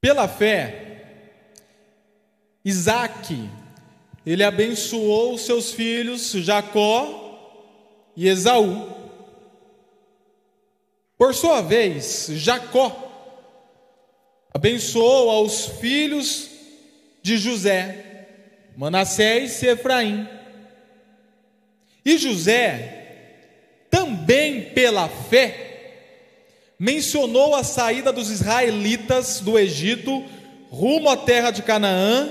Pela fé, Isaac, ele abençoou seus filhos Jacó e Esaú. Por sua vez, Jacó abençoou aos filhos de José, Manassés e Efraim. E José, também pela fé, mencionou a saída dos israelitas do Egito rumo à terra de Canaã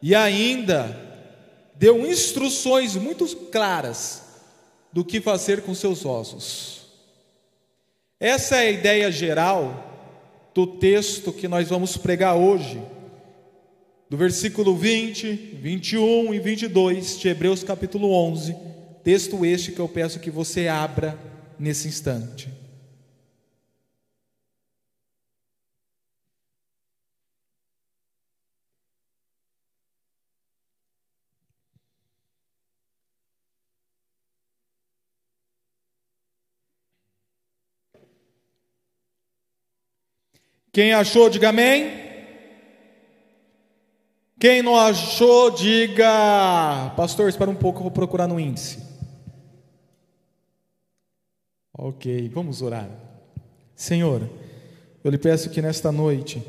e ainda deu instruções muito claras do que fazer com seus ossos. Essa é a ideia geral do texto que nós vamos pregar hoje, do versículo 20, 21 e 22 de Hebreus capítulo 11, texto este que eu peço que você abra nesse instante. Quem achou, diga amém. Quem não achou, diga, pastor, espera um pouco, eu vou procurar no índice. Ok, vamos orar. Senhor, eu lhe peço que nesta noite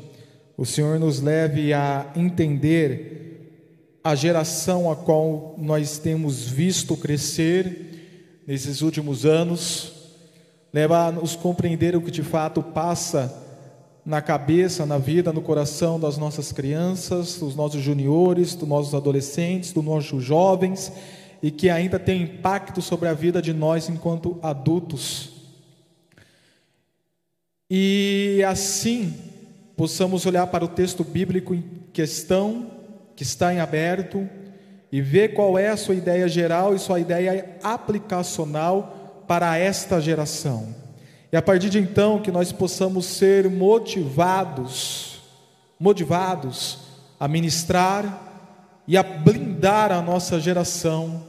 o Senhor nos leve a entender a geração a qual nós temos visto crescer nesses últimos anos, leva a nos compreender o que de fato passa na cabeça, na vida, no coração das nossas crianças, dos nossos juniores, dos nossos adolescentes, dos nossos jovens e que ainda tem impacto sobre a vida de nós enquanto adultos. E assim possamos olhar para o texto bíblico em questão, que está em aberto, e ver qual é a sua ideia geral e sua ideia aplicacional para esta geração. E a partir de então que nós possamos ser motivados, motivados a ministrar e a blindar a nossa geração,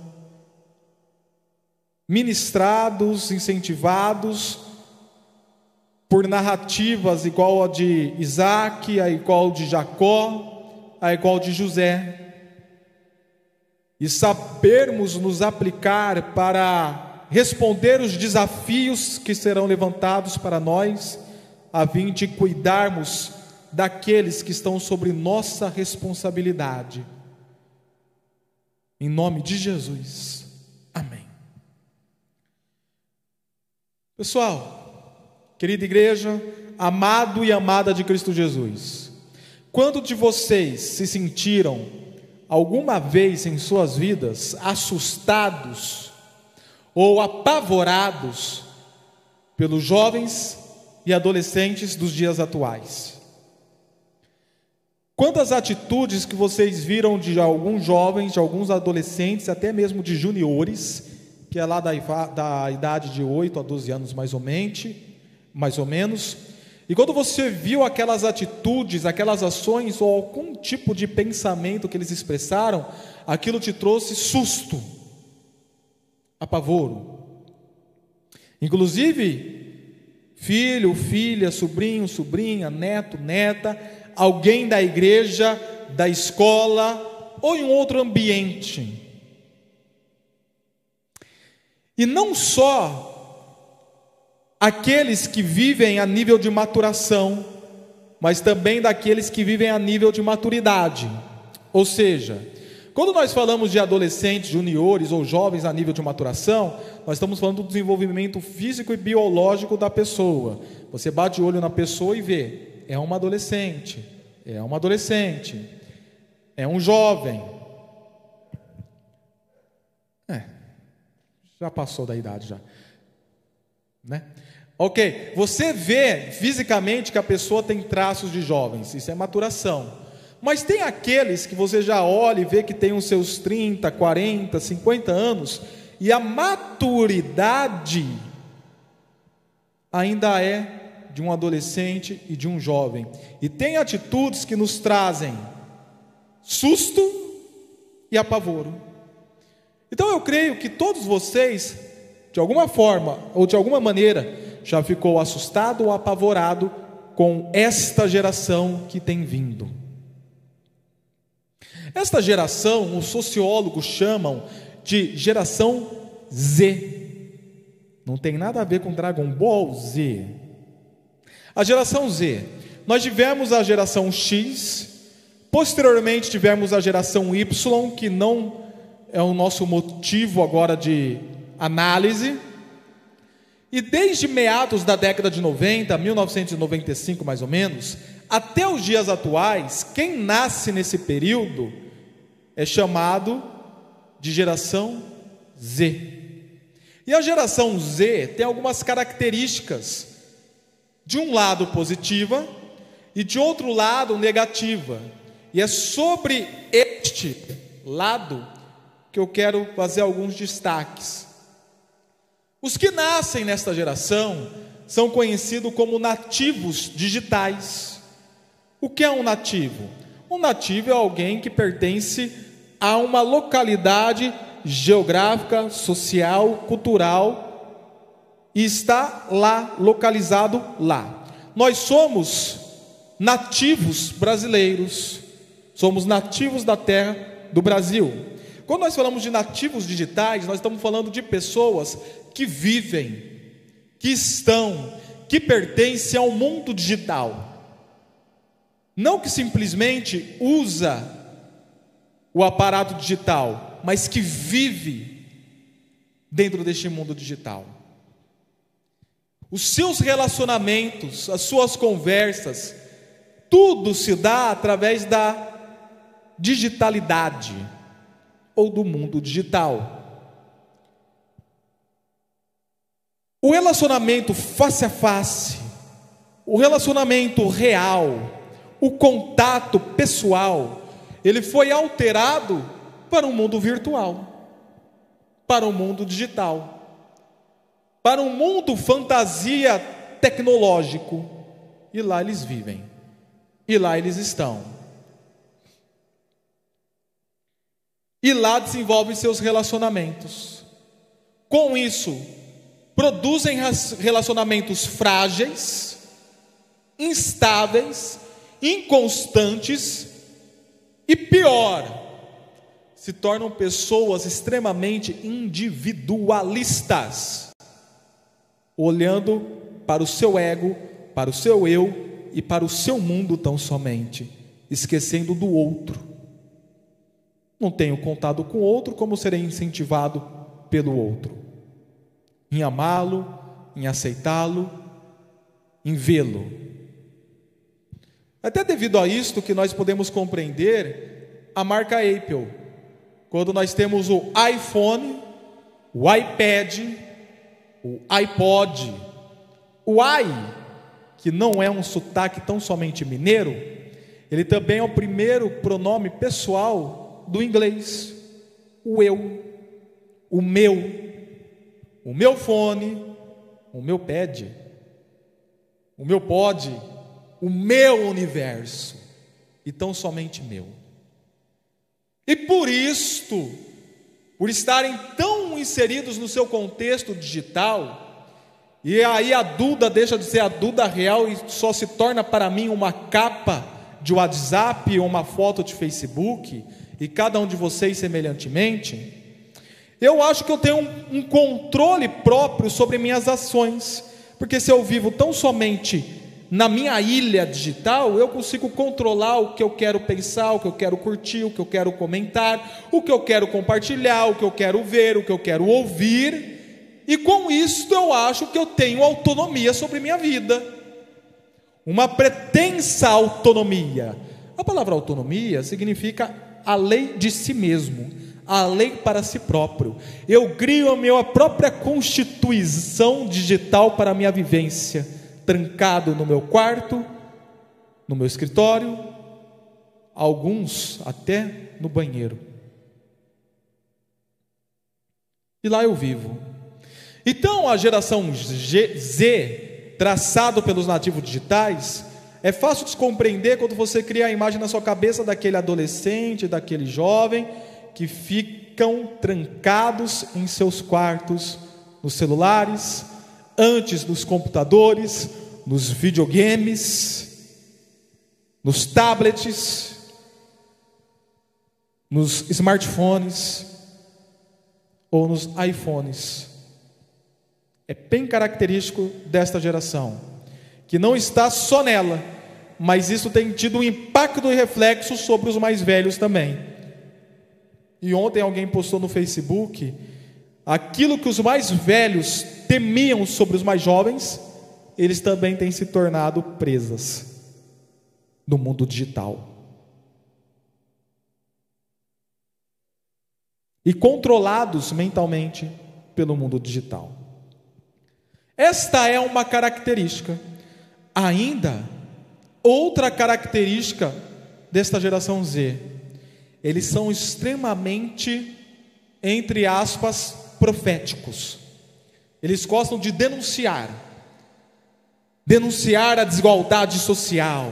ministrados, incentivados por narrativas igual a de Isaac, a igual de Jacó, a igual de José, e sabermos nos aplicar para responder os desafios que serão levantados para nós, a fim de cuidarmos daqueles que estão sobre nossa responsabilidade. Em nome de Jesus. Amém. Pessoal, querida igreja, amado e amada de Cristo Jesus, quando de vocês se sentiram alguma vez em suas vidas assustados ou apavorados pelos jovens e adolescentes dos dias atuais. Quantas atitudes que vocês viram de alguns jovens, de alguns adolescentes, até mesmo de juniores, que é lá da, da idade de 8 a 12 anos mais ou menos, mais ou menos, e quando você viu aquelas atitudes, aquelas ações ou algum tipo de pensamento que eles expressaram, aquilo te trouxe susto apavoro. Inclusive, filho, filha, sobrinho, sobrinha, neto, neta, alguém da igreja, da escola ou em outro ambiente. E não só aqueles que vivem a nível de maturação, mas também daqueles que vivem a nível de maturidade. Ou seja, quando nós falamos de adolescentes, juniores ou jovens a nível de maturação, nós estamos falando do desenvolvimento físico e biológico da pessoa. Você bate o olho na pessoa e vê, é uma adolescente, é uma adolescente, é um jovem. É, já passou da idade já. Né? Ok, você vê fisicamente que a pessoa tem traços de jovens, isso é maturação. Mas tem aqueles que você já olha e vê que tem os seus 30, 40, 50 anos, e a maturidade ainda é de um adolescente e de um jovem. E tem atitudes que nos trazem susto e apavoro. Então eu creio que todos vocês, de alguma forma ou de alguma maneira, já ficou assustado ou apavorado com esta geração que tem vindo. Esta geração, os sociólogos chamam de geração Z. Não tem nada a ver com Dragon Ball Z. A geração Z. Nós tivemos a geração X, posteriormente tivemos a geração Y, que não é o nosso motivo agora de análise. E desde meados da década de 90, 1995 mais ou menos, até os dias atuais, quem nasce nesse período é chamado de geração Z. E a geração Z tem algumas características, de um lado positiva e de outro lado negativa. E é sobre este lado que eu quero fazer alguns destaques. Os que nascem nesta geração são conhecidos como nativos digitais. O que é um nativo? Um nativo é alguém que pertence a uma localidade geográfica, social, cultural e está lá, localizado lá. Nós somos nativos brasileiros, somos nativos da terra do Brasil. Quando nós falamos de nativos digitais, nós estamos falando de pessoas que vivem, que estão, que pertencem ao mundo digital. Não que simplesmente usa o aparato digital, mas que vive dentro deste mundo digital. Os seus relacionamentos, as suas conversas, tudo se dá através da digitalidade ou do mundo digital. O relacionamento face a face, o relacionamento real, o contato pessoal, ele foi alterado para um mundo virtual, para um mundo digital, para um mundo fantasia tecnológico. E lá eles vivem, e lá eles estão. e lá desenvolvem seus relacionamentos. Com isso, produzem relacionamentos frágeis, instáveis, inconstantes e pior, se tornam pessoas extremamente individualistas, olhando para o seu ego, para o seu eu e para o seu mundo tão somente, esquecendo do outro. Não tenho contado com outro, como serei incentivado pelo outro? Em amá-lo, em aceitá-lo, em vê-lo. Até devido a isto que nós podemos compreender a marca Apple. Quando nós temos o iPhone, o iPad, o iPod, o i, que não é um sotaque tão somente mineiro, ele também é o primeiro pronome pessoal do inglês. O eu, o meu, o meu fone, o meu pad, o meu pod, o meu universo, e tão somente meu. E por isto, por estarem tão inseridos no seu contexto digital, e aí a Duda deixa de ser a Duda real e só se torna para mim uma capa de WhatsApp ou uma foto de Facebook, e cada um de vocês semelhantemente, eu acho que eu tenho um, um controle próprio sobre minhas ações, porque se eu vivo tão somente na minha ilha digital, eu consigo controlar o que eu quero pensar, o que eu quero curtir, o que eu quero comentar, o que eu quero compartilhar, o que eu quero ver, o que eu quero ouvir, e com isso eu acho que eu tenho autonomia sobre minha vida, uma pretensa autonomia. A palavra autonomia significa a lei de si mesmo, a lei para si próprio. Eu crio a minha própria constituição digital para a minha vivência, trancado no meu quarto, no meu escritório, alguns até no banheiro. E lá eu vivo. Então a geração Z, traçado pelos nativos digitais, é fácil de compreender quando você cria a imagem na sua cabeça daquele adolescente, daquele jovem que ficam trancados em seus quartos, nos celulares, antes dos computadores, nos videogames, nos tablets, nos smartphones ou nos iPhones. É bem característico desta geração, que não está só nela, mas isso tem tido um impacto e reflexo sobre os mais velhos também. E ontem alguém postou no Facebook aquilo que os mais velhos temiam sobre os mais jovens, eles também têm se tornado presas no mundo digital. E controlados mentalmente pelo mundo digital. Esta é uma característica. Ainda, outra característica desta geração Z, eles são extremamente, entre aspas, proféticos. Eles gostam de denunciar, denunciar a desigualdade social,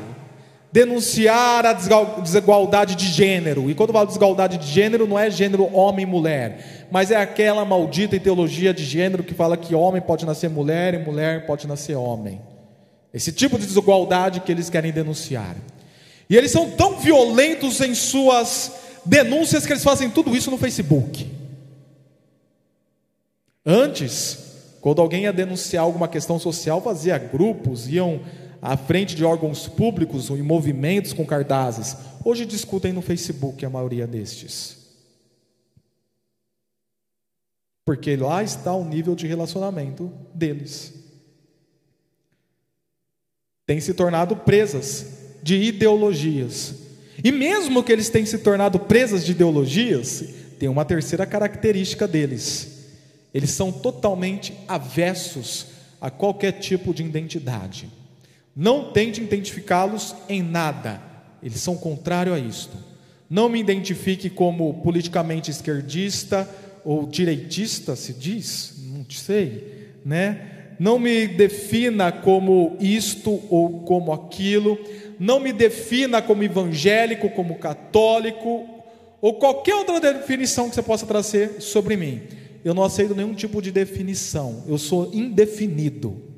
denunciar a desigualdade de gênero. E quando eu falo desigualdade de gênero, não é gênero homem e mulher, mas é aquela maldita ideologia de gênero que fala que homem pode nascer mulher e mulher pode nascer homem. Esse tipo de desigualdade que eles querem denunciar. E eles são tão violentos em suas denúncias que eles fazem tudo isso no Facebook. Antes, quando alguém ia denunciar alguma questão social, fazia grupos, iam à frente de órgãos públicos em movimentos com cartazes. Hoje discutem no Facebook a maioria destes. Porque lá está o nível de relacionamento deles. Tem se tornado presas de ideologias. E mesmo que eles tenham se tornado presas de ideologias, tem uma terceira característica deles eles são totalmente avessos a qualquer tipo de identidade. Não tente identificá-los em nada, eles são contrário a isto. Não me identifique como politicamente esquerdista ou direitista, se diz, não sei, né? Não me defina como isto ou como aquilo, não me defina como evangélico, como católico, ou qualquer outra definição que você possa trazer sobre mim eu não aceito nenhum tipo de definição, eu sou indefinido.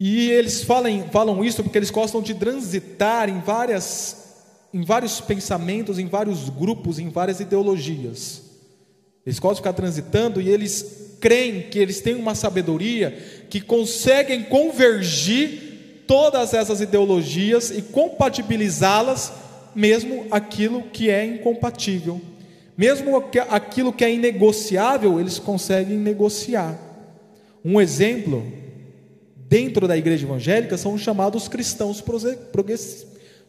E eles falam, falam isso porque eles gostam de transitar em, várias, em vários pensamentos, em vários grupos, em várias ideologias. Eles gostam de ficar transitando e eles creem que eles têm uma sabedoria que conseguem convergir todas essas ideologias e compatibilizá-las mesmo aquilo que é incompatível, mesmo aquilo que é inegociável, eles conseguem negociar. Um exemplo, dentro da igreja evangélica, são os chamados cristãos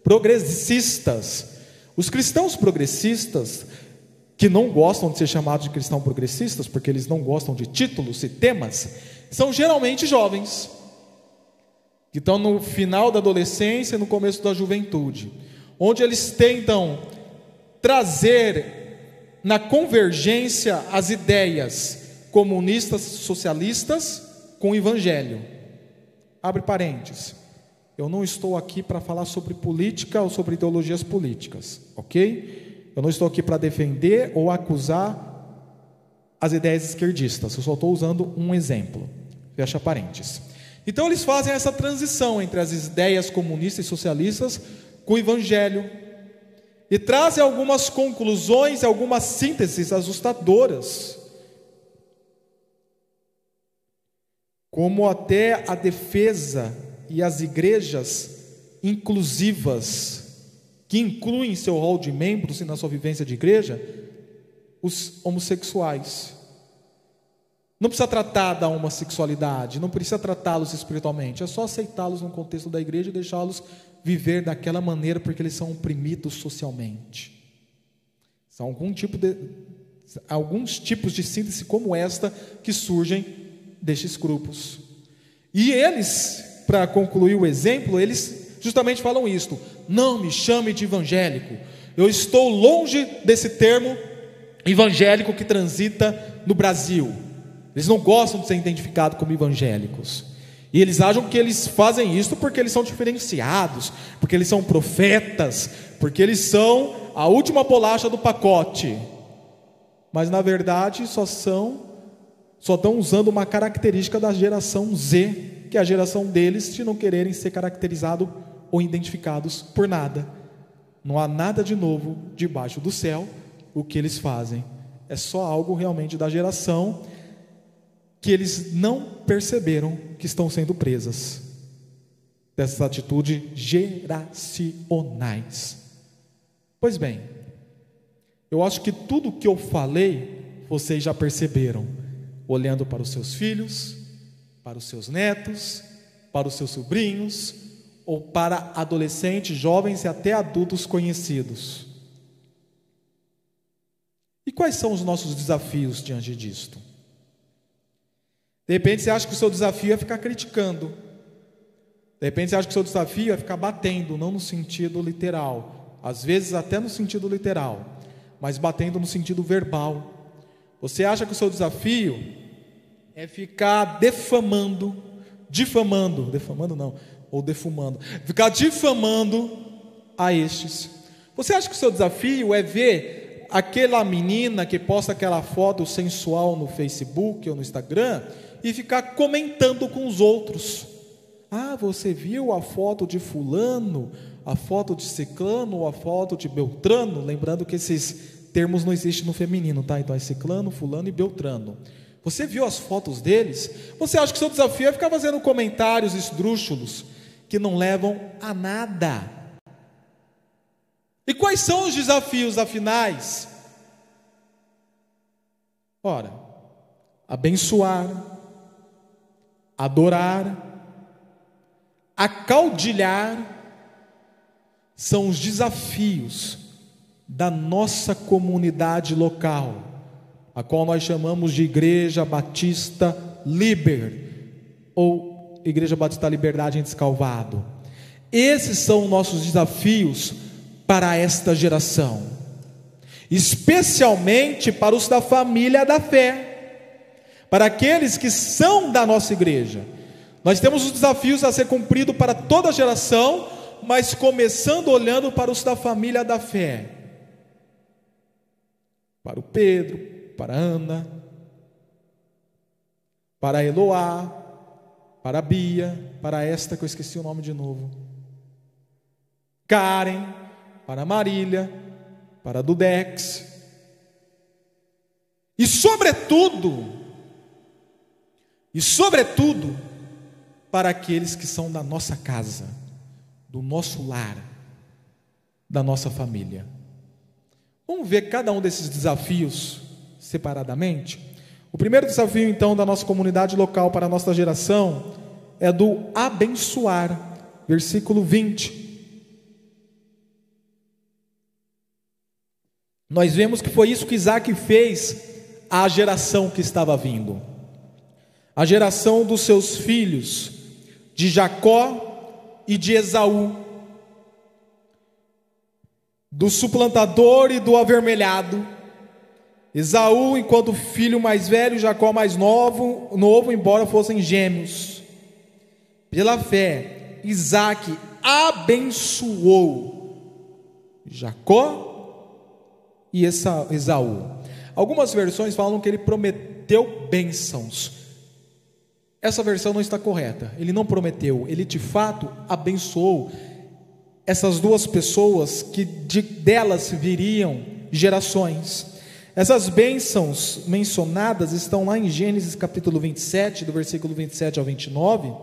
progressistas. Os cristãos progressistas, que não gostam de ser chamados de cristãos progressistas, porque eles não gostam de títulos e temas, são geralmente jovens, que estão no final da adolescência e no começo da juventude onde eles tentam trazer na convergência as ideias comunistas, socialistas com o evangelho. Abre parênteses. Eu não estou aqui para falar sobre política ou sobre ideologias políticas, ok? Eu não estou aqui para defender ou acusar as ideias esquerdistas, eu só estou usando um exemplo. Fecha parênteses. Então eles fazem essa transição entre as ideias comunistas e socialistas com o Evangelho e trazem algumas conclusões, algumas sínteses assustadoras, como até a defesa e as igrejas inclusivas, que incluem em seu rol de membros e na sua vivência de igreja, os homossexuais. Não precisa tratar da homossexualidade, não precisa tratá-los espiritualmente, é só aceitá-los no contexto da igreja e deixá-los viver daquela maneira porque eles são oprimidos socialmente. São algum tipo de, alguns tipos de síntese como esta que surgem destes grupos. E eles, para concluir o exemplo, eles justamente falam isto: não me chame de evangélico. Eu estou longe desse termo evangélico que transita no Brasil. Eles não gostam de ser identificados como evangélicos. E eles acham que eles fazem isso porque eles são diferenciados, porque eles são profetas, porque eles são a última bolacha do pacote. Mas na verdade só são só estão usando uma característica da geração Z, que é a geração deles de não quererem ser caracterizados ou identificados por nada. Não há nada de novo debaixo do céu, o que eles fazem. É só algo realmente da geração que eles não perceberam que estão sendo presas dessas atitudes geracionais. Pois bem, eu acho que tudo o que eu falei, vocês já perceberam, olhando para os seus filhos, para os seus netos, para os seus sobrinhos, ou para adolescentes, jovens e até adultos conhecidos. E quais são os nossos desafios diante disto? De repente você acha que o seu desafio é ficar criticando. De repente você acha que o seu desafio é ficar batendo, não no sentido literal, às vezes até no sentido literal, mas batendo no sentido verbal. Você acha que o seu desafio é ficar defamando, difamando, defamando não, ou defumando, ficar difamando a estes. Você acha que o seu desafio é ver aquela menina que posta aquela foto sensual no Facebook ou no Instagram e ficar comentando com os outros? Ah, você viu a foto de fulano, a foto de ciclano, ou a foto de beltrano? Lembrando que esses termos não existem no feminino, tá? Então é ciclano, fulano e beltrano. Você viu as fotos deles? Você acha que seu desafio é ficar fazendo comentários esdrúxulos que não levam a nada. E quais são os desafios afinais? Ora, abençoar, adorar, acaudilhar, são os desafios da nossa comunidade local, a qual nós chamamos de Igreja Batista Liber, ou Igreja Batista Liberdade em Descalvado. Esses são nossos desafios para esta geração, especialmente para os da família da fé, para aqueles que são da nossa igreja. Nós temos os desafios a ser cumpridos para toda a geração, mas começando olhando para os da família da fé. Para o Pedro, para a Ana, para a Eloá, para a Bia, para esta que eu esqueci o nome de novo. Karen, para Marília, para Dudex. E sobretudo, e sobretudo, para aqueles que são da nossa casa, do nosso lar, da nossa família. Vamos ver cada um desses desafios separadamente? O primeiro desafio, então, da nossa comunidade local para a nossa geração é do abençoar, versículo 20. Nós vemos que foi isso que Isaac fez à geração que estava vindo, a geração dos seus filhos, de Jacó e de Esaú, do suplantador e do avermelhado. Esaú, enquanto filho mais velho, Jacó mais novo, novo, embora fossem gêmeos. Pela fé, Isaac abençoou Jacó e Esaú. Algumas versões falam que ele prometeu bênçãos. Essa versão não está correta. Ele não prometeu, ele de fato abençoou essas duas pessoas que de, delas viriam gerações. Essas bênçãos mencionadas estão lá em Gênesis capítulo 27, do versículo 27 ao 29,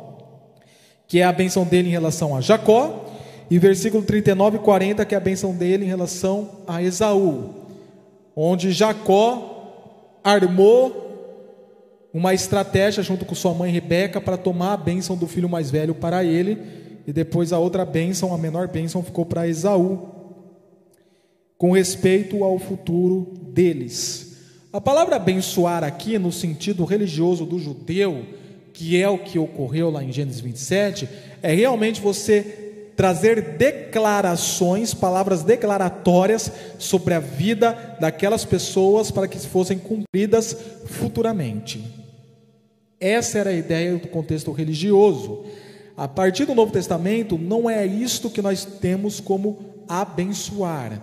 que é a bênção dele em relação a Jacó, e versículo 39 e 40, que é a bênção dele em relação a Esaú, onde Jacó armou uma estratégia junto com sua mãe Rebeca para tomar a bênção do filho mais velho para ele, e depois a outra bênção, a menor bênção, ficou para Esaú com respeito ao futuro deles. A palavra abençoar aqui, no sentido religioso do judeu, que é o que ocorreu lá em Gênesis 27, é realmente você trazer declarações, palavras declaratórias sobre a vida daquelas pessoas para que fossem cumpridas futuramente. Essa era a ideia do contexto religioso. A partir do Novo Testamento, não é isto que nós temos como abençoar.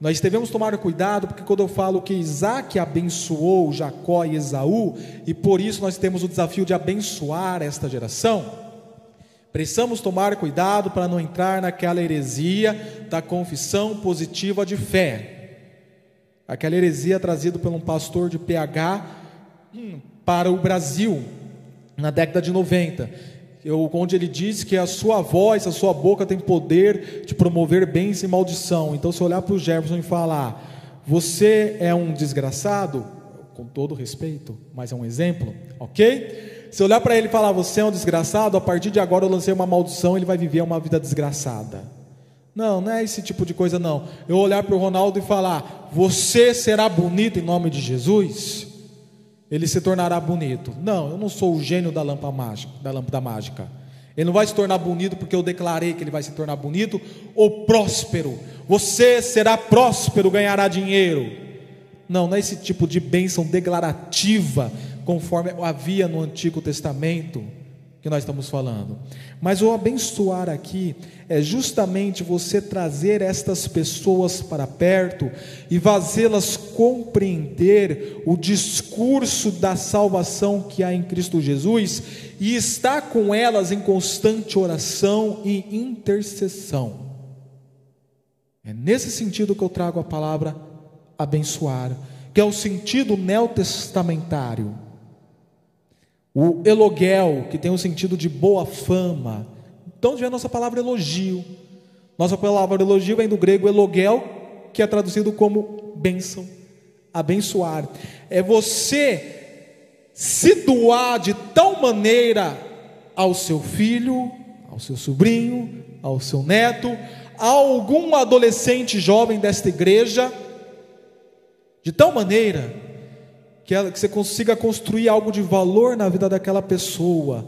Nós devemos tomar cuidado, porque quando eu falo que Isaac abençoou Jacó e Esaú, e por isso nós temos o desafio de abençoar esta geração, precisamos tomar cuidado para não entrar naquela heresia da confissão positiva de fé. Aquela heresia trazida por um pastor de PH hum, para o Brasil, na década de 90 eu, onde ele diz que a sua voz, a sua boca tem poder de promover bens e maldição. Então, se olhar para o Jefferson e falar, você é um desgraçado, com todo respeito, mas é um exemplo, ok? Se olhar para ele e falar, você é um desgraçado, a partir de agora eu lancei uma maldição, ele vai viver uma vida desgraçada. Não, não é esse tipo de coisa, não. Eu olhar para o Ronaldo e falar, você será bonito em nome de Jesus ele se tornará bonito. Não, eu não sou o gênio da lâmpada mágica, da lâmpada mágica. Ele não vai se tornar bonito porque eu declarei que ele vai se tornar bonito ou próspero. Você será próspero, ganhará dinheiro. Não, não é esse tipo de bênção declarativa, conforme havia no Antigo Testamento que nós estamos falando. Mas o abençoar aqui é justamente você trazer estas pessoas para perto e fazê-las compreender o discurso da salvação que há em Cristo Jesus e estar com elas em constante oração e intercessão. É nesse sentido que eu trago a palavra abençoar, que é o sentido neotestamentário o eloguel, que tem o sentido de boa fama. Então, vem a nossa palavra elogio. Nossa palavra elogio vem do grego eloguel, que é traduzido como bênção, abençoar. É você se doar de tal maneira ao seu filho, ao seu sobrinho, ao seu neto, a algum adolescente jovem desta igreja, de tal maneira que, ela, que você consiga construir algo de valor na vida daquela pessoa,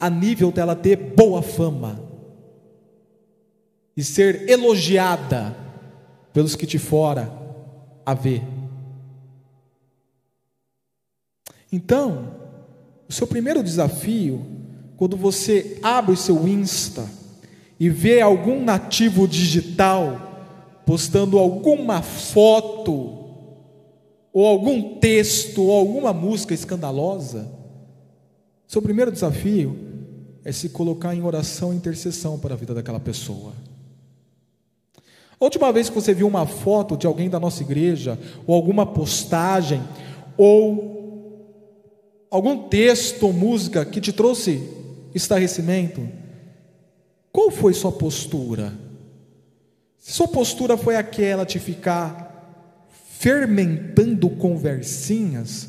a nível dela ter boa fama e ser elogiada pelos que te fora a ver. Então, o seu primeiro desafio, quando você abre o seu Insta e vê algum nativo digital postando alguma foto ou algum texto, ou alguma música escandalosa, seu primeiro desafio é se colocar em oração e intercessão para a vida daquela pessoa. A última vez que você viu uma foto de alguém da nossa igreja, ou alguma postagem, ou algum texto ou música que te trouxe estarrecimento, qual foi sua postura? Se sua postura foi aquela de ficar fermentando conversinhas,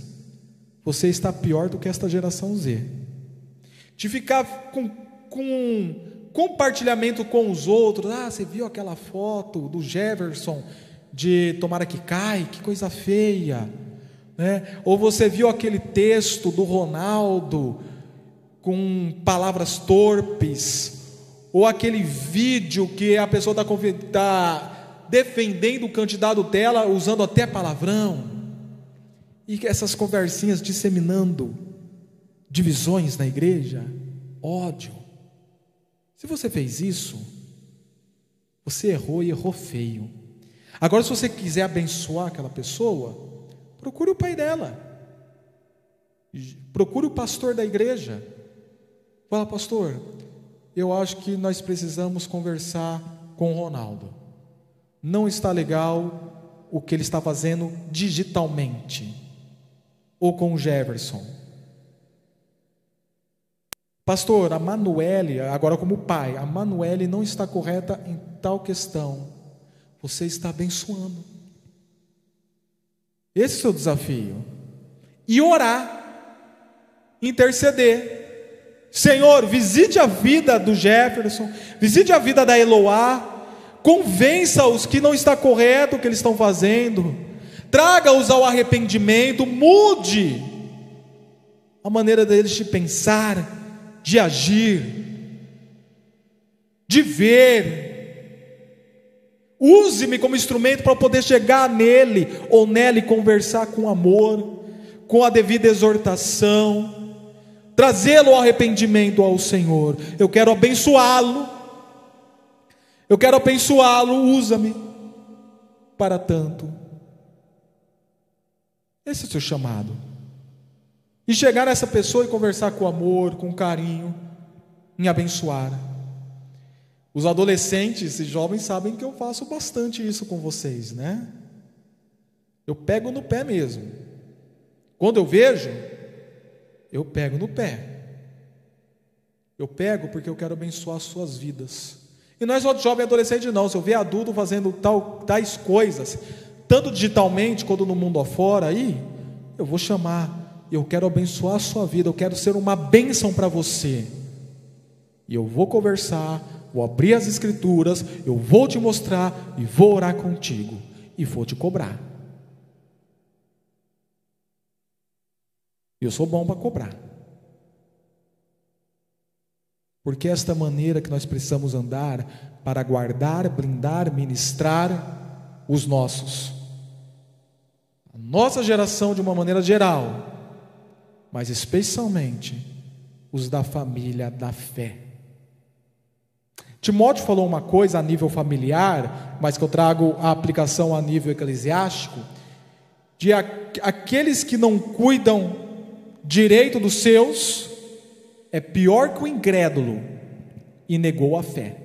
você está pior do que esta geração Z. De ficar com, com compartilhamento com os outros, ah, você viu aquela foto do Jefferson de tomara que cai, que coisa feia, né? Ou você viu aquele texto do Ronaldo com palavras torpes, ou aquele vídeo que a pessoa está tá defendendo o candidato dela, usando até palavrão, e essas conversinhas disseminando divisões na igreja, ódio. Se você fez isso, você errou e errou feio. Agora, se você quiser abençoar aquela pessoa, procure o pai dela, procure o pastor da igreja. Fala, pastor, eu acho que nós precisamos conversar com o Ronaldo não está legal o que ele está fazendo digitalmente, ou com o Jefferson. Pastor, a Manuele, agora como pai, a Manuele não está correta em tal questão. Você está abençoando. Esse é o seu desafio. E orar, interceder. Senhor, visite a vida do Jefferson, visite a vida da Eloá, convença-os que não está correto o que eles estão fazendo, traga-os ao arrependimento, mude a maneira deles de pensar, de agir, de ver. Use-me como instrumento para poder chegar nele ou nele conversar com amor, com a devida exortação, trazê-lo ao arrependimento ao Senhor. Eu quero abençoá-lo eu quero abençoá-lo, usa-me para tanto. Esse é o seu chamado. E chegar nessa pessoa e conversar com amor, com carinho, em abençoar. Os adolescentes e jovens sabem que eu faço bastante isso com vocês, né? Eu pego no pé mesmo. Quando eu vejo, eu pego no pé. Eu pego porque eu quero abençoar as suas vidas. E não é só de jovem e adolescente, não. Se eu ver adulto fazendo tal, tais coisas, tanto digitalmente quanto no mundo afora, aí, eu vou chamar. Eu quero abençoar a sua vida. Eu quero ser uma bênção para você. E eu vou conversar, vou abrir as escrituras, eu vou te mostrar e vou orar contigo. E vou te cobrar. Eu sou bom para cobrar. Porque esta maneira que nós precisamos andar para guardar, blindar, ministrar os nossos. A nossa geração de uma maneira geral, mas especialmente os da família da fé. Timóteo falou uma coisa a nível familiar, mas que eu trago a aplicação a nível eclesiástico, de aqueles que não cuidam direito dos seus, é pior que o incrédulo e negou a fé.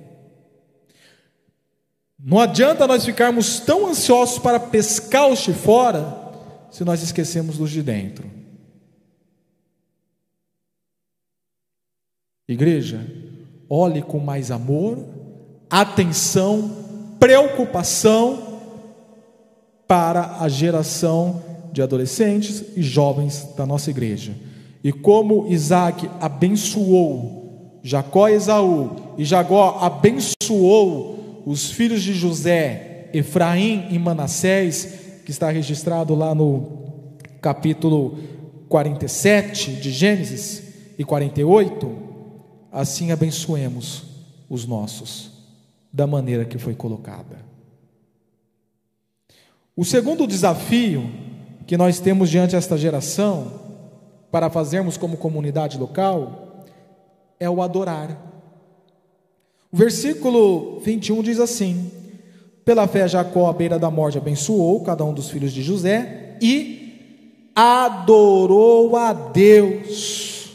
Não adianta nós ficarmos tão ansiosos para pescar os de fora, se nós esquecemos dos de dentro. Igreja, olhe com mais amor, atenção, preocupação para a geração de adolescentes e jovens da nossa igreja. E como Isaac abençoou Jacó e Esaú, e Jacó abençoou os filhos de José, Efraim e Manassés, que está registrado lá no capítulo 47 de Gênesis e 48, assim abençoemos os nossos, da maneira que foi colocada. O segundo desafio que nós temos diante desta geração para fazermos como comunidade local é o adorar. O versículo 21 diz assim: Pela fé, Jacó, à beira da morte, abençoou cada um dos filhos de José e adorou a Deus,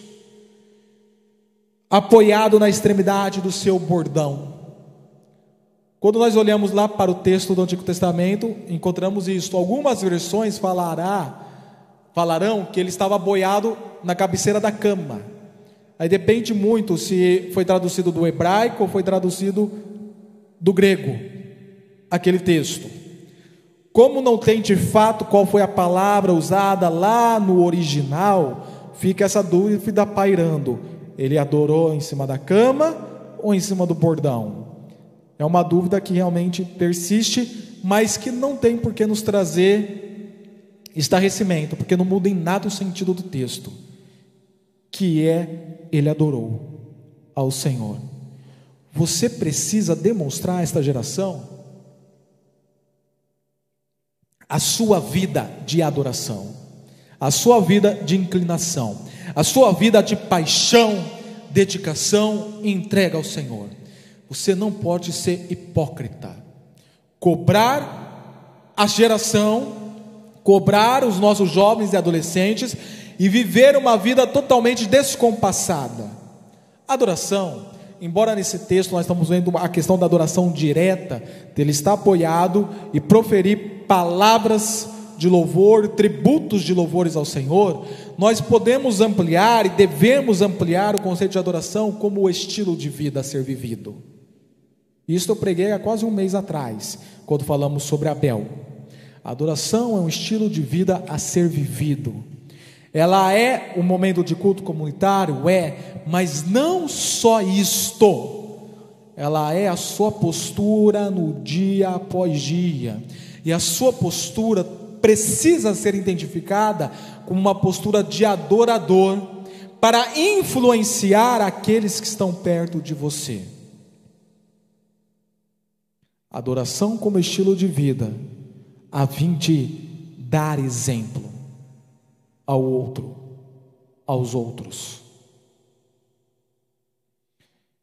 apoiado na extremidade do seu bordão. Quando nós olhamos lá para o texto do Antigo Testamento, encontramos isso. Algumas versões falará falarão que ele estava boiado na cabeceira da cama. Aí depende muito se foi traduzido do hebraico ou foi traduzido do grego, aquele texto. Como não tem de fato qual foi a palavra usada lá no original, fica essa dúvida pairando. Ele adorou em cima da cama ou em cima do bordão? É uma dúvida que realmente persiste, mas que não tem por que nos trazer estarrecimento, porque não muda em nada o sentido do texto, que é ele adorou ao Senhor. Você precisa demonstrar a esta geração a sua vida de adoração, a sua vida de inclinação, a sua vida de paixão, dedicação e entrega ao Senhor. Você não pode ser hipócrita, cobrar a geração cobrar os nossos jovens e adolescentes e viver uma vida totalmente descompassada. Adoração, embora nesse texto nós estamos vendo a questão da adoração direta, dele estar apoiado e proferir palavras de louvor, tributos de louvores ao Senhor, nós podemos ampliar e devemos ampliar o conceito de adoração como o estilo de vida a ser vivido. Isso eu preguei há quase um mês atrás, quando falamos sobre Abel. A adoração é um estilo de vida a ser vivido. Ela é um momento de culto comunitário, é, mas não só isto. Ela é a sua postura no dia após dia. E a sua postura precisa ser identificada como uma postura de adorador para influenciar aqueles que estão perto de você. Adoração como estilo de vida a fim de dar exemplo ao outro, aos outros.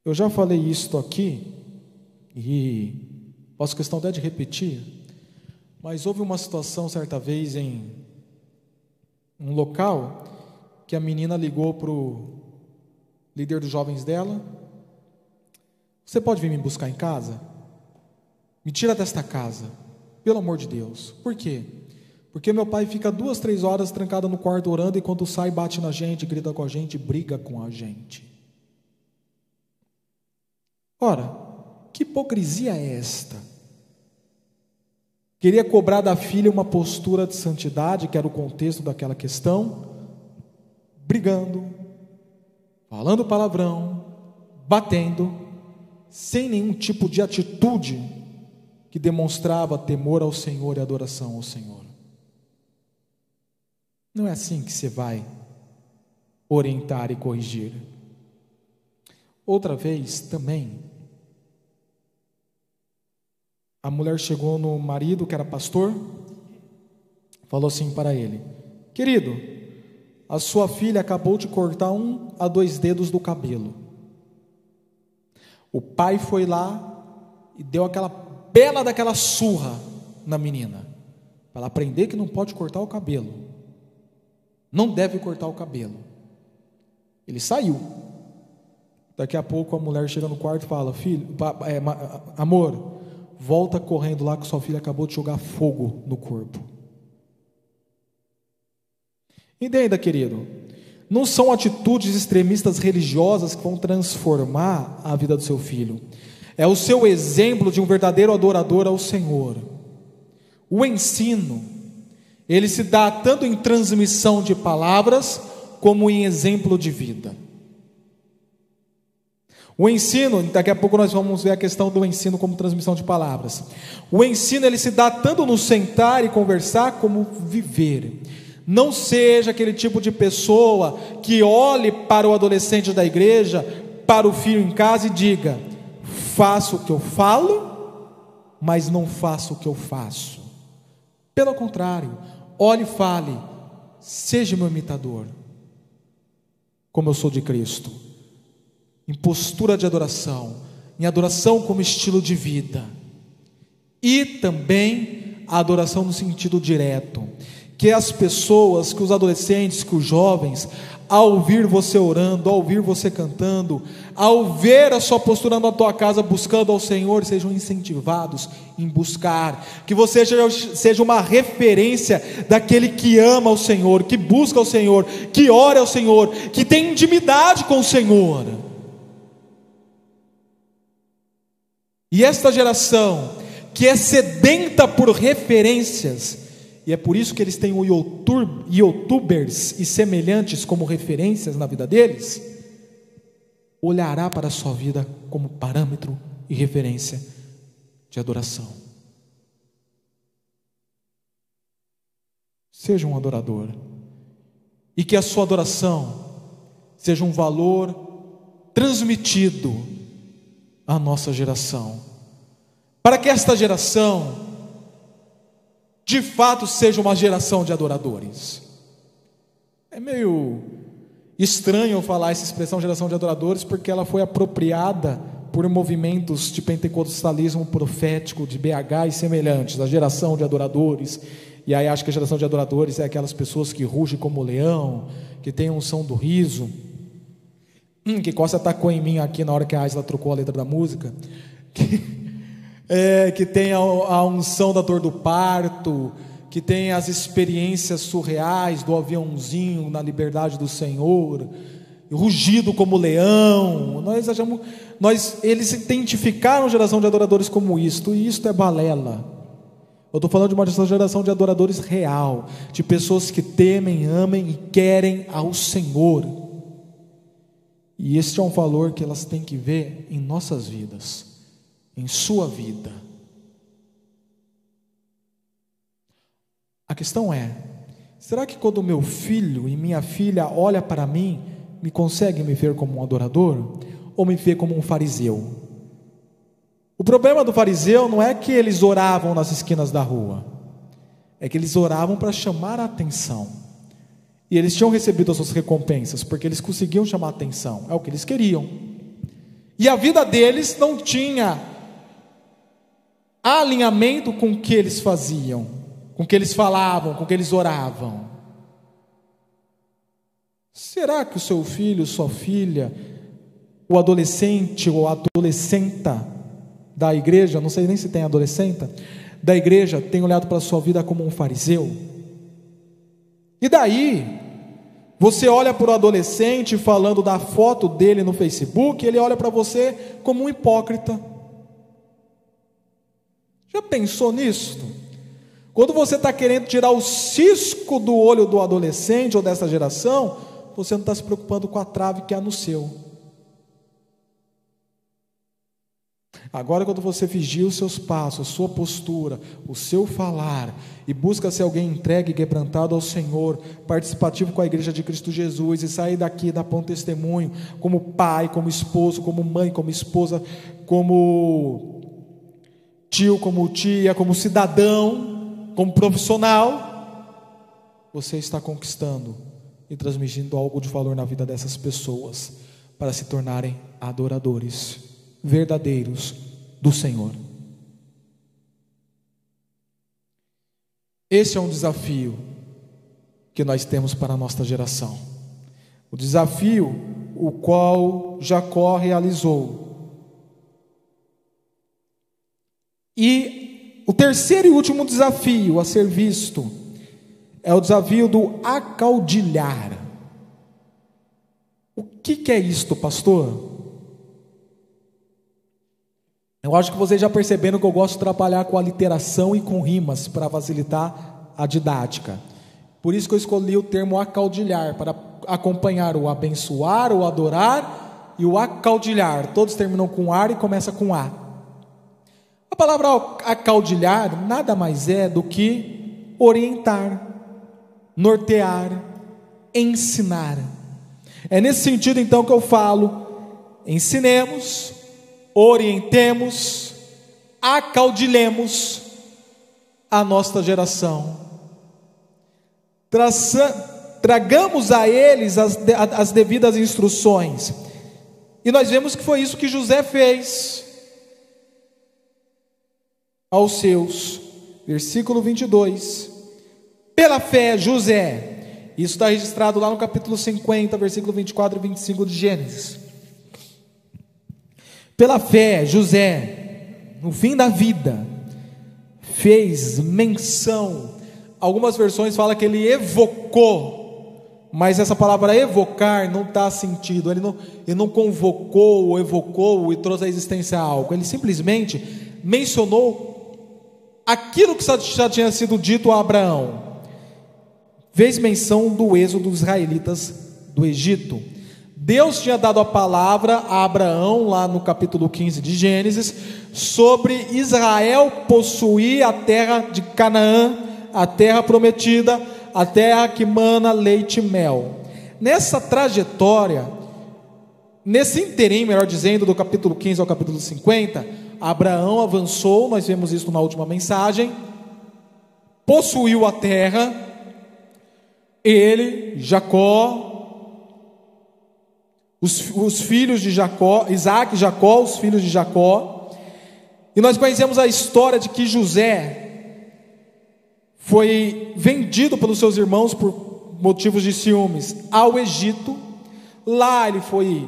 Eu já falei isto aqui e faço questão até de repetir, Mas houve uma situação certa vez em um local que a menina ligou para o líder dos jovens dela: Você pode vir me buscar em casa? Me tira desta casa, pelo amor de Deus. Por quê? Porque meu pai fica duas, três horas trancado no quarto orando e quando sai bate na gente, grita com a gente, briga com a gente. Ora, que hipocrisia é esta? Queria cobrar da filha uma postura de santidade, que era o contexto daquela questão, brigando, falando palavrão, batendo, sem nenhum tipo de atitude que demonstrava temor ao Senhor e adoração ao Senhor. Não é assim que você vai orientar e corrigir. Outra vez também, a mulher chegou no marido, que era pastor, falou assim para ele: Querido, a sua filha acabou de cortar um a dois dedos do cabelo. O pai foi lá e deu aquela bela daquela surra na menina, para ela aprender que não pode cortar o cabelo. Não deve cortar o cabelo. Ele saiu. Daqui a pouco a mulher chega no quarto e fala: Filho, é, amor, volta correndo lá que sua filha acabou de jogar fogo no corpo. Entenda, querido, não são atitudes extremistas religiosas que vão transformar a vida do seu filho. É o seu exemplo de um verdadeiro adorador ao Senhor. O ensino, ele se dá tanto em transmissão de palavras, como em exemplo de vida. O ensino, daqui a pouco nós vamos ver a questão do ensino como transmissão de palavras. O ensino ele se dá tanto no sentar e conversar como viver. Não seja aquele tipo de pessoa que olhe para o adolescente da igreja, para o filho em casa e diga: faço o que eu falo, mas não faço o que eu faço. Pelo contrário, olhe e fale: seja meu imitador, como eu sou de Cristo. Em postura de adoração, em adoração como estilo de vida, e também a adoração no sentido direto, que as pessoas, que os adolescentes, que os jovens, ao ouvir você orando, ao ouvir você cantando, ao ver a sua postura na tua casa buscando ao Senhor, sejam incentivados em buscar, que você seja uma referência daquele que ama o Senhor, que busca o Senhor, que ora ao Senhor, que tem intimidade com o Senhor. E esta geração, que é sedenta por referências, e é por isso que eles têm o YouTube, youtubers e semelhantes como referências na vida deles, olhará para a sua vida como parâmetro e referência de adoração. Seja um adorador, e que a sua adoração seja um valor transmitido a nossa geração. Para que esta geração, de fato, seja uma geração de adoradores. É meio estranho falar essa expressão geração de adoradores, porque ela foi apropriada por movimentos de pentecostalismo profético, de BH e semelhantes, a geração de adoradores. E aí acho que a geração de adoradores é aquelas pessoas que rugem como leão, que têm um som do riso hum, que Costa atacou em mim aqui na hora que a Isla trocou a letra da música, que, é, que tem a, a unção da dor do parto, que tem as experiências surreais do aviãozinho na liberdade do Senhor, rugido como leão. Nós achamos, nós, eles identificaram geração de adoradores como isto, e isto é balela. Eu estou falando de uma geração de adoradores real, de pessoas que temem, amem e querem ao Senhor. E este é um valor que elas têm que ver em nossas vidas, em sua vida. A questão é: será que quando meu filho e minha filha olha para mim, me consegue me ver como um adorador ou me vê como um fariseu? O problema do fariseu não é que eles oravam nas esquinas da rua, é que eles oravam para chamar a atenção. E eles tinham recebido as suas recompensas, porque eles conseguiam chamar a atenção, é o que eles queriam. E a vida deles não tinha alinhamento com o que eles faziam. com que eles falavam, com que eles oravam. Será que o seu filho, sua filha, o adolescente ou adolescenta da igreja, não sei nem se tem adolescenta, da igreja, tem olhado para a sua vida como um fariseu? E daí, você olha para o adolescente falando da foto dele no Facebook, ele olha para você como um hipócrita. Já pensou nisso? Quando você está querendo tirar o cisco do olho do adolescente ou dessa geração, você não está se preocupando com a trave que há no seu. Agora, quando você vigia os seus passos, sua postura, o seu falar, e busca ser alguém entregue e quebrantado ao Senhor, participativo com a igreja de Cristo Jesus, e sair daqui dar bom testemunho, como pai, como esposo, como mãe, como esposa, como tio, como tia, como cidadão, como profissional, você está conquistando e transmitindo algo de valor na vida dessas pessoas, para se tornarem adoradores verdadeiros do Senhor. Esse é um desafio que nós temos para a nossa geração. O desafio o qual Jacó realizou. E o terceiro e último desafio a ser visto é o desafio do acaudilhar. O que, que é isto, pastor? Eu acho que vocês já perceberam que eu gosto de trabalhar com a literação e com rimas para facilitar a didática. Por isso que eu escolhi o termo acaudilhar, para acompanhar o abençoar, o adorar e o acaudilhar. Todos terminam com ar e começa com A. A palavra acaudilhar nada mais é do que orientar, nortear, ensinar. É nesse sentido então que eu falo: ensinemos, orientemos, acaudilemos a nossa geração. Traça, tragamos a eles as, as devidas instruções. E nós vemos que foi isso que José fez aos seus. Versículo 22. Pela fé, José, isso está registrado lá no capítulo 50, versículo 24 e 25 de Gênesis. Pela fé, José, no fim da vida, fez menção. Algumas versões falam que ele evocou, mas essa palavra evocar não está sentido. Ele não, ele não convocou ou evocou e trouxe à existência algo. Ele simplesmente mencionou aquilo que já tinha sido dito a Abraão. Fez menção do êxodo dos israelitas do Egito. Deus tinha dado a palavra a Abraão, lá no capítulo 15 de Gênesis, sobre Israel possuir a terra de Canaã, a terra prometida, a terra que mana leite e mel. Nessa trajetória, nesse interim, melhor dizendo, do capítulo 15 ao capítulo 50, Abraão avançou, nós vemos isso na última mensagem, possuiu a terra, ele, Jacó, os, os filhos de Jacó, Isaac e Jacó, os filhos de Jacó. E nós conhecemos a história de que José foi vendido pelos seus irmãos por motivos de ciúmes ao Egito. Lá ele foi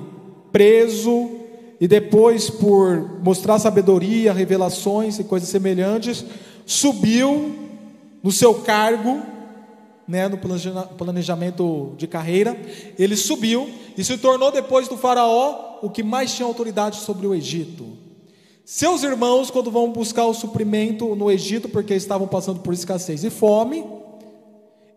preso e depois por mostrar sabedoria, revelações e coisas semelhantes, subiu no seu cargo né, no planejamento de carreira, ele subiu e se tornou depois do faraó o que mais tinha autoridade sobre o Egito. Seus irmãos, quando vão buscar o suprimento no Egito, porque estavam passando por escassez e fome,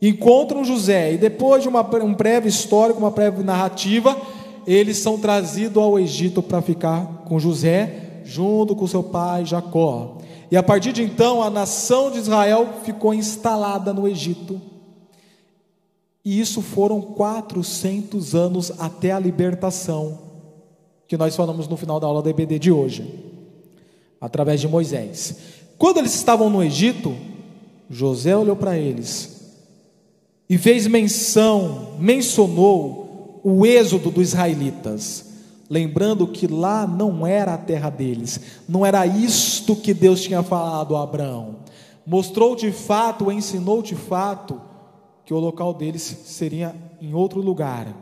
encontram José e depois de uma, um breve histórico, uma breve narrativa, eles são trazidos ao Egito para ficar com José, junto com seu pai Jacó. E a partir de então, a nação de Israel ficou instalada no Egito e isso foram 400 anos até a libertação, que nós falamos no final da aula da EBD de hoje, através de Moisés. Quando eles estavam no Egito, José olhou para eles e fez menção, mencionou o êxodo dos israelitas, lembrando que lá não era a terra deles, não era isto que Deus tinha falado a Abraão. mostrou de fato, ensinou de fato, que o local deles seria em outro lugar,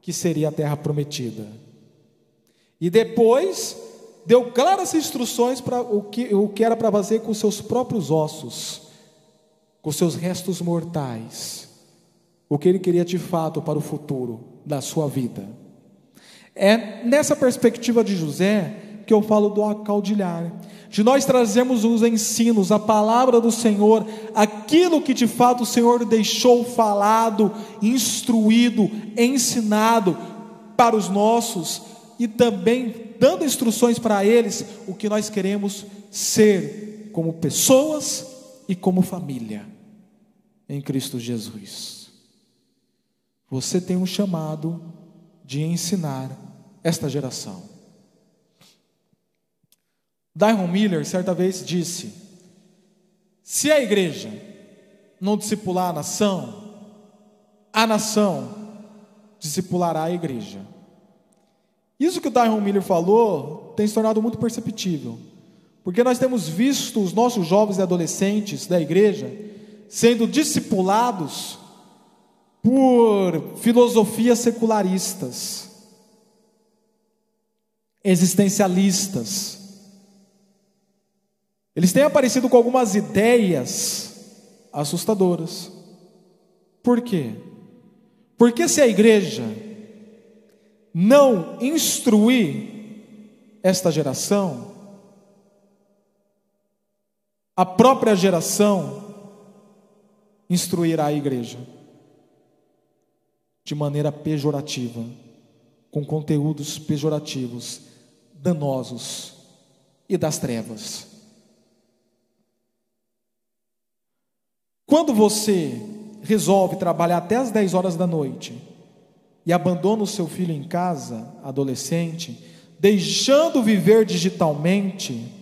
que seria a terra prometida. E depois deu claras instruções para o que, o que era para fazer com seus próprios ossos, com seus restos mortais, o que ele queria de fato para o futuro da sua vida. É nessa perspectiva de José que eu falo do acaudilhar, de nós trazemos os ensinos, a palavra do Senhor, aquilo que de fato o Senhor deixou falado, instruído, ensinado para os nossos e também dando instruções para eles o que nós queremos ser como pessoas e como família em Cristo Jesus. Você tem um chamado de ensinar esta geração. Dyron Miller certa vez disse: se a igreja não discipular a nação, a nação discipulará a igreja. Isso que o Dyron Miller falou tem se tornado muito perceptível, porque nós temos visto os nossos jovens e adolescentes da igreja sendo discipulados por filosofias secularistas, existencialistas, eles têm aparecido com algumas ideias assustadoras. Por quê? Porque se a igreja não instruir esta geração, a própria geração instruirá a igreja de maneira pejorativa, com conteúdos pejorativos, danosos e das trevas. Quando você resolve trabalhar até as 10 horas da noite e abandona o seu filho em casa, adolescente, deixando viver digitalmente,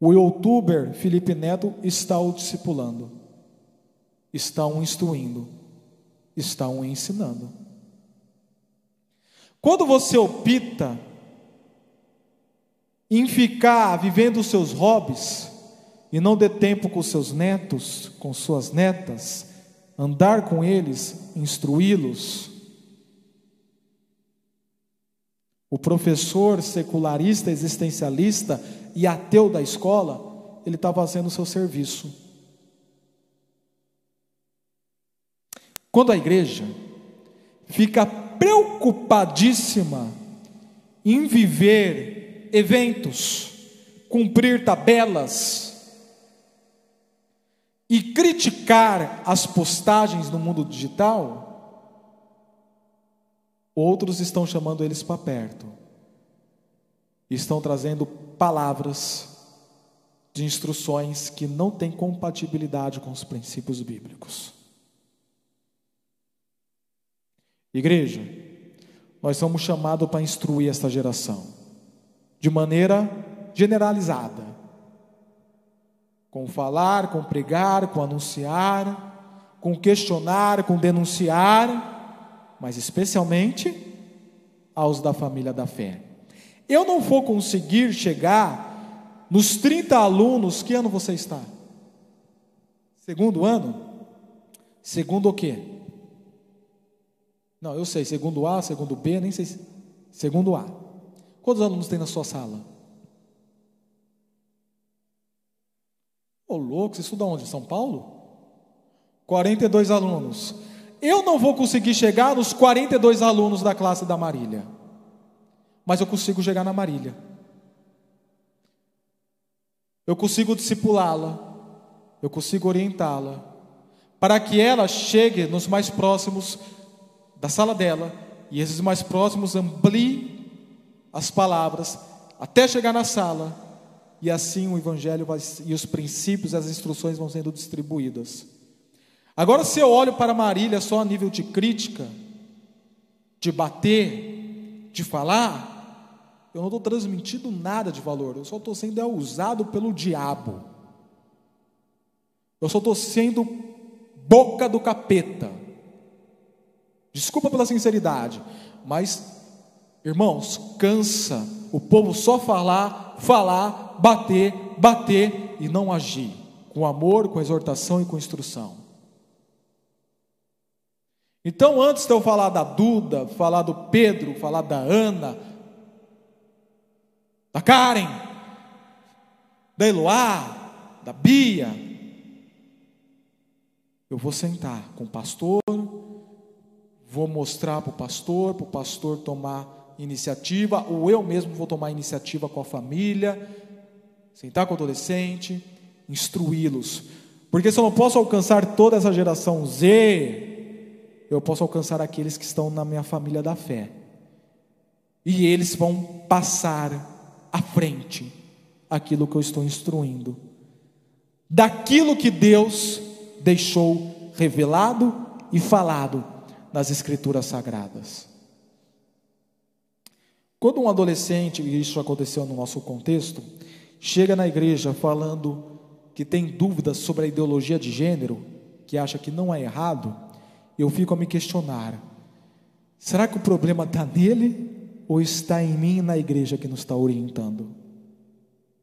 o youtuber Felipe Neto está o discipulando, está o instruindo, está o ensinando. Quando você opta em ficar vivendo os seus hobbies, e não dê tempo com seus netos, com suas netas, andar com eles, instruí-los. O professor secularista, existencialista e ateu da escola, ele está fazendo o seu serviço. Quando a igreja fica preocupadíssima em viver eventos, cumprir tabelas, e criticar as postagens no mundo digital, outros estão chamando eles para perto, estão trazendo palavras de instruções que não têm compatibilidade com os princípios bíblicos. Igreja, nós somos chamados para instruir esta geração de maneira generalizada com falar, com pregar, com anunciar, com questionar, com denunciar, mas especialmente aos da família da fé. Eu não vou conseguir chegar nos 30 alunos, que ano você está? Segundo ano? Segundo o quê? Não, eu sei, segundo A, segundo B, nem sei. Segundo A. Quantos alunos tem na sua sala? Ô louco, você estuda onde? São Paulo? 42 alunos. Eu não vou conseguir chegar nos 42 alunos da classe da Marília, mas eu consigo chegar na Marília. Eu consigo discipulá-la, eu consigo orientá-la, para que ela chegue nos mais próximos da sala dela, e esses mais próximos ampliem as palavras, até chegar na sala e assim o evangelho vai, e os princípios, as instruções vão sendo distribuídas. Agora, se eu olho para Marília só a nível de crítica, de bater, de falar, eu não estou transmitindo nada de valor, eu só estou sendo usado pelo diabo. Eu só estou sendo boca do capeta. Desculpa pela sinceridade, mas, irmãos, cansa o povo só falar, falar, bater, bater e não agir, com amor, com exortação e com instrução. Então, antes de eu falar da Duda, falar do Pedro, falar da Ana, da Karen, da Eloá, da Bia, eu vou sentar com o pastor, vou mostrar para o pastor, para o pastor tomar iniciativa, ou eu mesmo vou tomar iniciativa com a família, sentar com o adolescente, instruí-los. Porque se eu não posso alcançar toda essa geração Z, eu posso alcançar aqueles que estão na minha família da fé. E eles vão passar à frente aquilo que eu estou instruindo. Daquilo que Deus deixou revelado e falado nas Escrituras Sagradas. Quando um adolescente, e isso aconteceu no nosso contexto, chega na igreja falando que tem dúvidas sobre a ideologia de gênero, que acha que não é errado, eu fico a me questionar: será que o problema está nele ou está em mim na igreja que nos está orientando?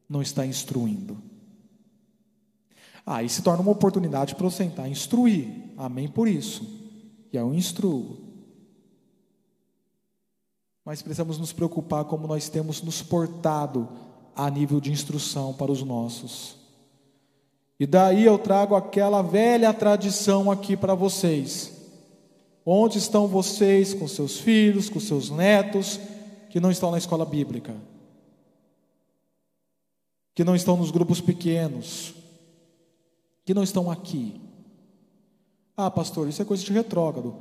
Não está instruindo. Aí ah, se torna uma oportunidade para eu sentar e instruir. Amém por isso que eu instruo. Mas precisamos nos preocupar como nós temos nos portado a nível de instrução para os nossos. E daí eu trago aquela velha tradição aqui para vocês. Onde estão vocês com seus filhos, com seus netos, que não estão na escola bíblica? Que não estão nos grupos pequenos? Que não estão aqui? Ah, pastor, isso é coisa de retrógrado.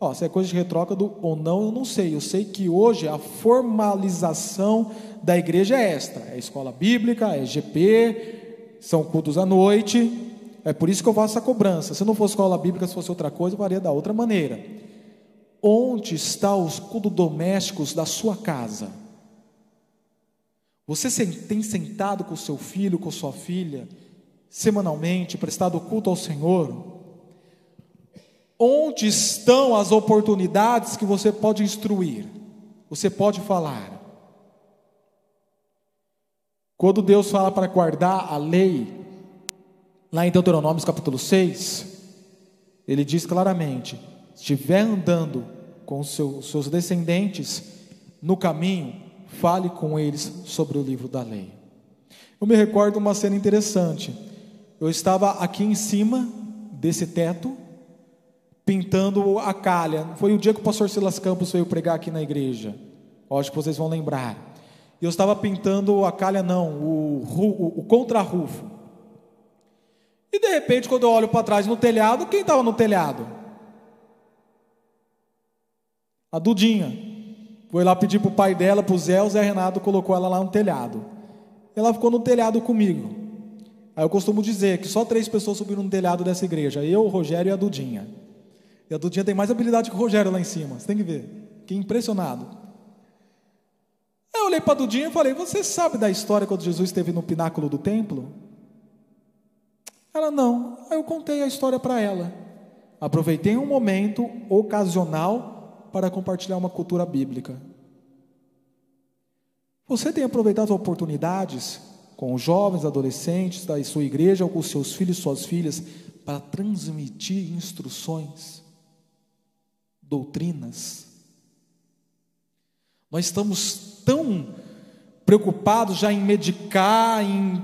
Ó, se é coisa de retrógrado ou não, eu não sei. Eu sei que hoje a formalização da igreja é esta: é escola bíblica, é GP, são cultos à noite. É por isso que eu faço essa cobrança. Se não fosse escola bíblica, se fosse outra coisa, eu faria da outra maneira. Onde estão os cultos domésticos da sua casa? Você tem sentado com seu filho, com sua filha, semanalmente, prestado culto ao Senhor? Onde estão as oportunidades que você pode instruir? Você pode falar. Quando Deus fala para guardar a lei, lá em Deuteronômio capítulo 6, ele diz claramente: estiver andando com seus descendentes no caminho, fale com eles sobre o livro da lei. Eu me recordo uma cena interessante. Eu estava aqui em cima desse teto, pintando a calha. Foi o dia que o pastor Silas Campos veio pregar aqui na igreja. Acho que vocês vão lembrar. E eu estava pintando a calha, não, o, o, o contra-rufo. E de repente, quando eu olho para trás no telhado, quem estava no telhado? A Dudinha. Foi lá pedir para o pai dela, para o Zé, o Zé Renato colocou ela lá no telhado. Ela ficou no telhado comigo. Aí eu costumo dizer que só três pessoas subiram no telhado dessa igreja: eu, o Rogério e a Dudinha. E a Dudinha tem mais habilidade que o Rogério lá em cima. Você tem que ver. Que impressionado. Eu olhei para a Dudinha e falei: Você sabe da história quando Jesus esteve no pináculo do templo? Ela não. Aí eu contei a história para ela. Aproveitei um momento ocasional para compartilhar uma cultura bíblica. Você tem aproveitado oportunidades com os jovens, adolescentes da sua igreja ou com seus filhos e suas filhas para transmitir instruções? Doutrinas. Nós estamos tão preocupados já em medicar, em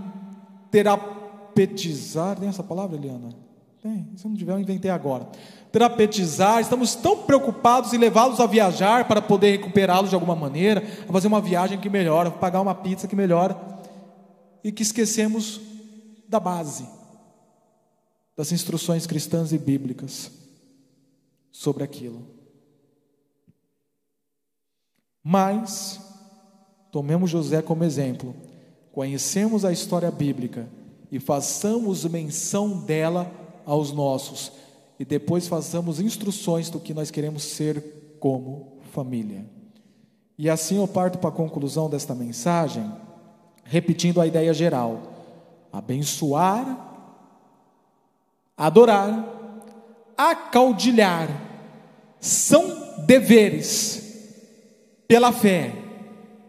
terapetizar. Tem essa palavra, Eliana? Tem. Se não tiver, eu inventei agora. Terapetizar. Estamos tão preocupados em levá-los a viajar para poder recuperá-los de alguma maneira, a fazer uma viagem que melhora, pagar uma pizza que melhora, e que esquecemos da base, das instruções cristãs e bíblicas sobre aquilo. Mas, tomemos José como exemplo, conhecemos a história bíblica e façamos menção dela aos nossos, e depois façamos instruções do que nós queremos ser como família. E assim eu parto para a conclusão desta mensagem, repetindo a ideia geral: abençoar, adorar, acaudilhar, são deveres pela fé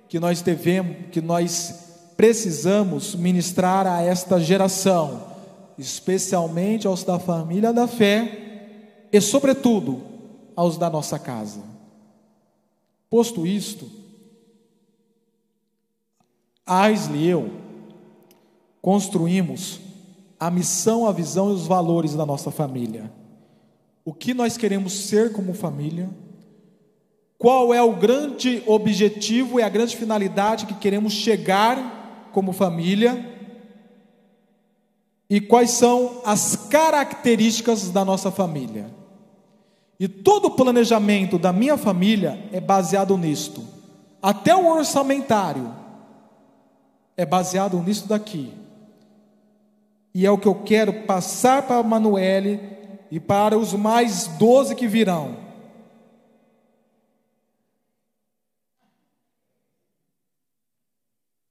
que nós devemos, que nós precisamos ministrar a esta geração, especialmente aos da família da fé e, sobretudo, aos da nossa casa. Posto isto, Aisley e eu construímos a missão, a visão e os valores da nossa família. O que nós queremos ser como família, qual é o grande objetivo e a grande finalidade que queremos chegar como família, e quais são as características da nossa família. E todo o planejamento da minha família é baseado nisto. Até o orçamentário é baseado nisso daqui. E é o que eu quero passar para a Manuele e para os mais doze que virão.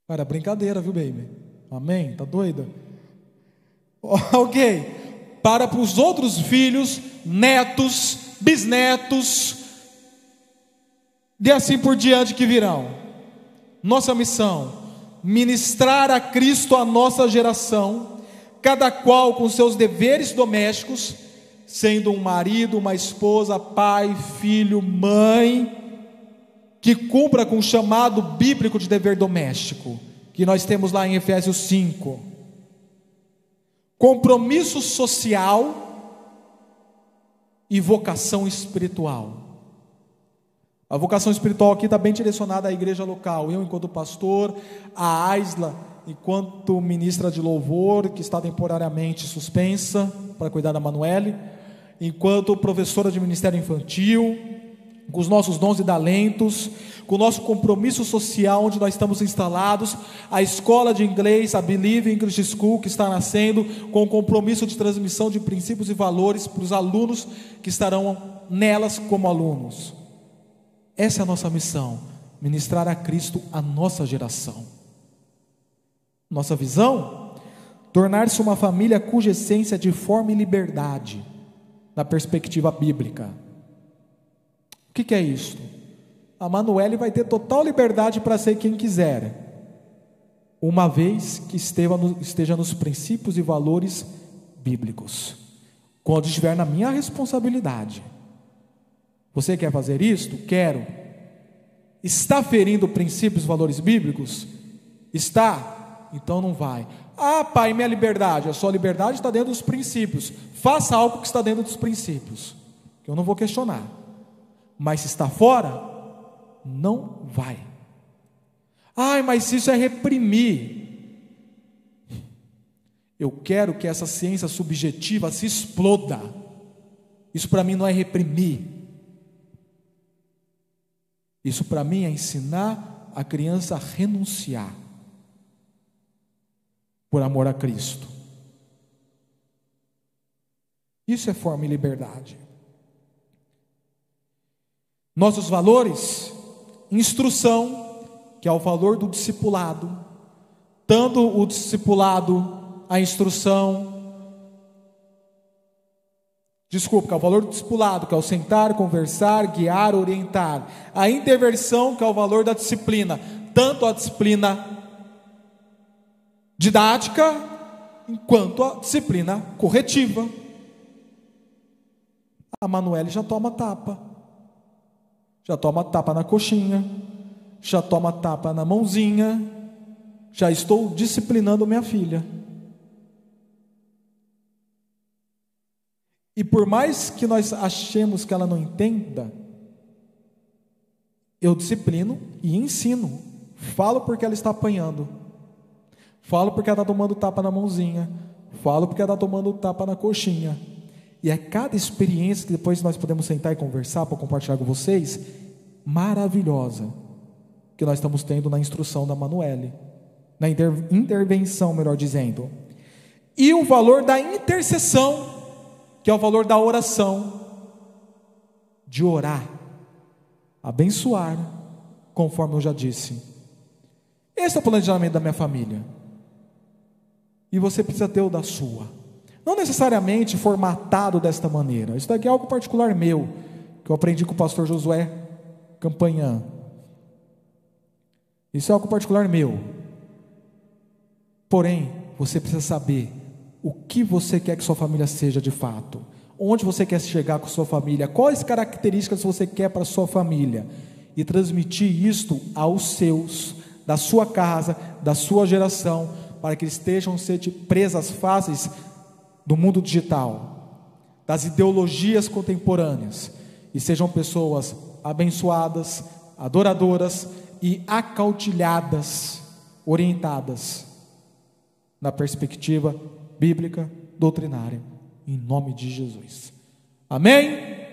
Cara, brincadeira, viu, baby? Amém? Tá doida? ok. Para os outros filhos, netos, bisnetos, e assim por diante que virão. Nossa missão: ministrar a Cristo a nossa geração, cada qual com seus deveres domésticos, sendo um marido, uma esposa, pai, filho, mãe, que cumpra com o chamado bíblico de dever doméstico, que nós temos lá em Efésios 5. Compromisso social e vocação espiritual. A vocação espiritual aqui está bem direcionada à igreja local. Eu, enquanto pastor, a Aisla, enquanto ministra de louvor, que está temporariamente suspensa para cuidar da Manuele, enquanto professora de ministério infantil, com os nossos dons e talentos, com o nosso compromisso social onde nós estamos instalados, a escola de inglês, a Believe English School que está nascendo, com o compromisso de transmissão de princípios e valores para os alunos que estarão nelas como alunos. Essa é a nossa missão, ministrar a Cristo a nossa geração. Nossa visão? Tornar-se uma família cuja essência é de forma e liberdade, na perspectiva bíblica que, que é isso? A Manuele vai ter total liberdade para ser quem quiser, uma vez que esteja nos princípios e valores bíblicos, quando estiver na minha responsabilidade. Você quer fazer isto? Quero. Está ferindo princípios e valores bíblicos? Está? Então não vai. Ah, pai, minha liberdade. A sua liberdade está dentro dos princípios. Faça algo que está dentro dos princípios. Que eu não vou questionar. Mas se está fora, não vai. Ai, mas isso é reprimir. Eu quero que essa ciência subjetiva se exploda. Isso para mim não é reprimir. Isso para mim é ensinar a criança a renunciar por amor a Cristo. Isso é forma e liberdade. Nossos valores, instrução, que é o valor do discipulado, dando o discipulado a instrução, Desculpa, que é o valor do discipulado, que é o sentar, conversar, guiar, orientar. A interversão, que é o valor da disciplina, tanto a disciplina didática, quanto a disciplina corretiva. A Manuele já toma tapa já toma tapa na coxinha, já toma tapa na mãozinha, já estou disciplinando minha filha. E por mais que nós achemos que ela não entenda, eu disciplino e ensino. Falo porque ela está apanhando. Falo porque ela está tomando tapa na mãozinha. Falo porque ela está tomando tapa na coxinha. E é cada experiência que depois nós podemos sentar e conversar para compartilhar com vocês, maravilhosa, que nós estamos tendo na instrução da Manuele, na inter, intervenção, melhor dizendo. E o valor da intercessão, que é o valor da oração, de orar, abençoar, conforme eu já disse. Esse é o planejamento da minha família. E você precisa ter o da sua. Não necessariamente formatado desta maneira. Isso daqui é algo particular meu, que eu aprendi com o pastor Josué Campanhã. Isso é algo particular meu. Porém, você precisa saber o que você quer que sua família seja de fato. Onde você quer chegar com sua família? Quais características você quer para sua família? E transmitir isto aos seus, da sua casa, da sua geração, para que estejam sendo presas fáceis do mundo digital, das ideologias contemporâneas, e sejam pessoas abençoadas, adoradoras e acautilhadas, orientadas na perspectiva bíblica doutrinária, em nome de Jesus. Amém?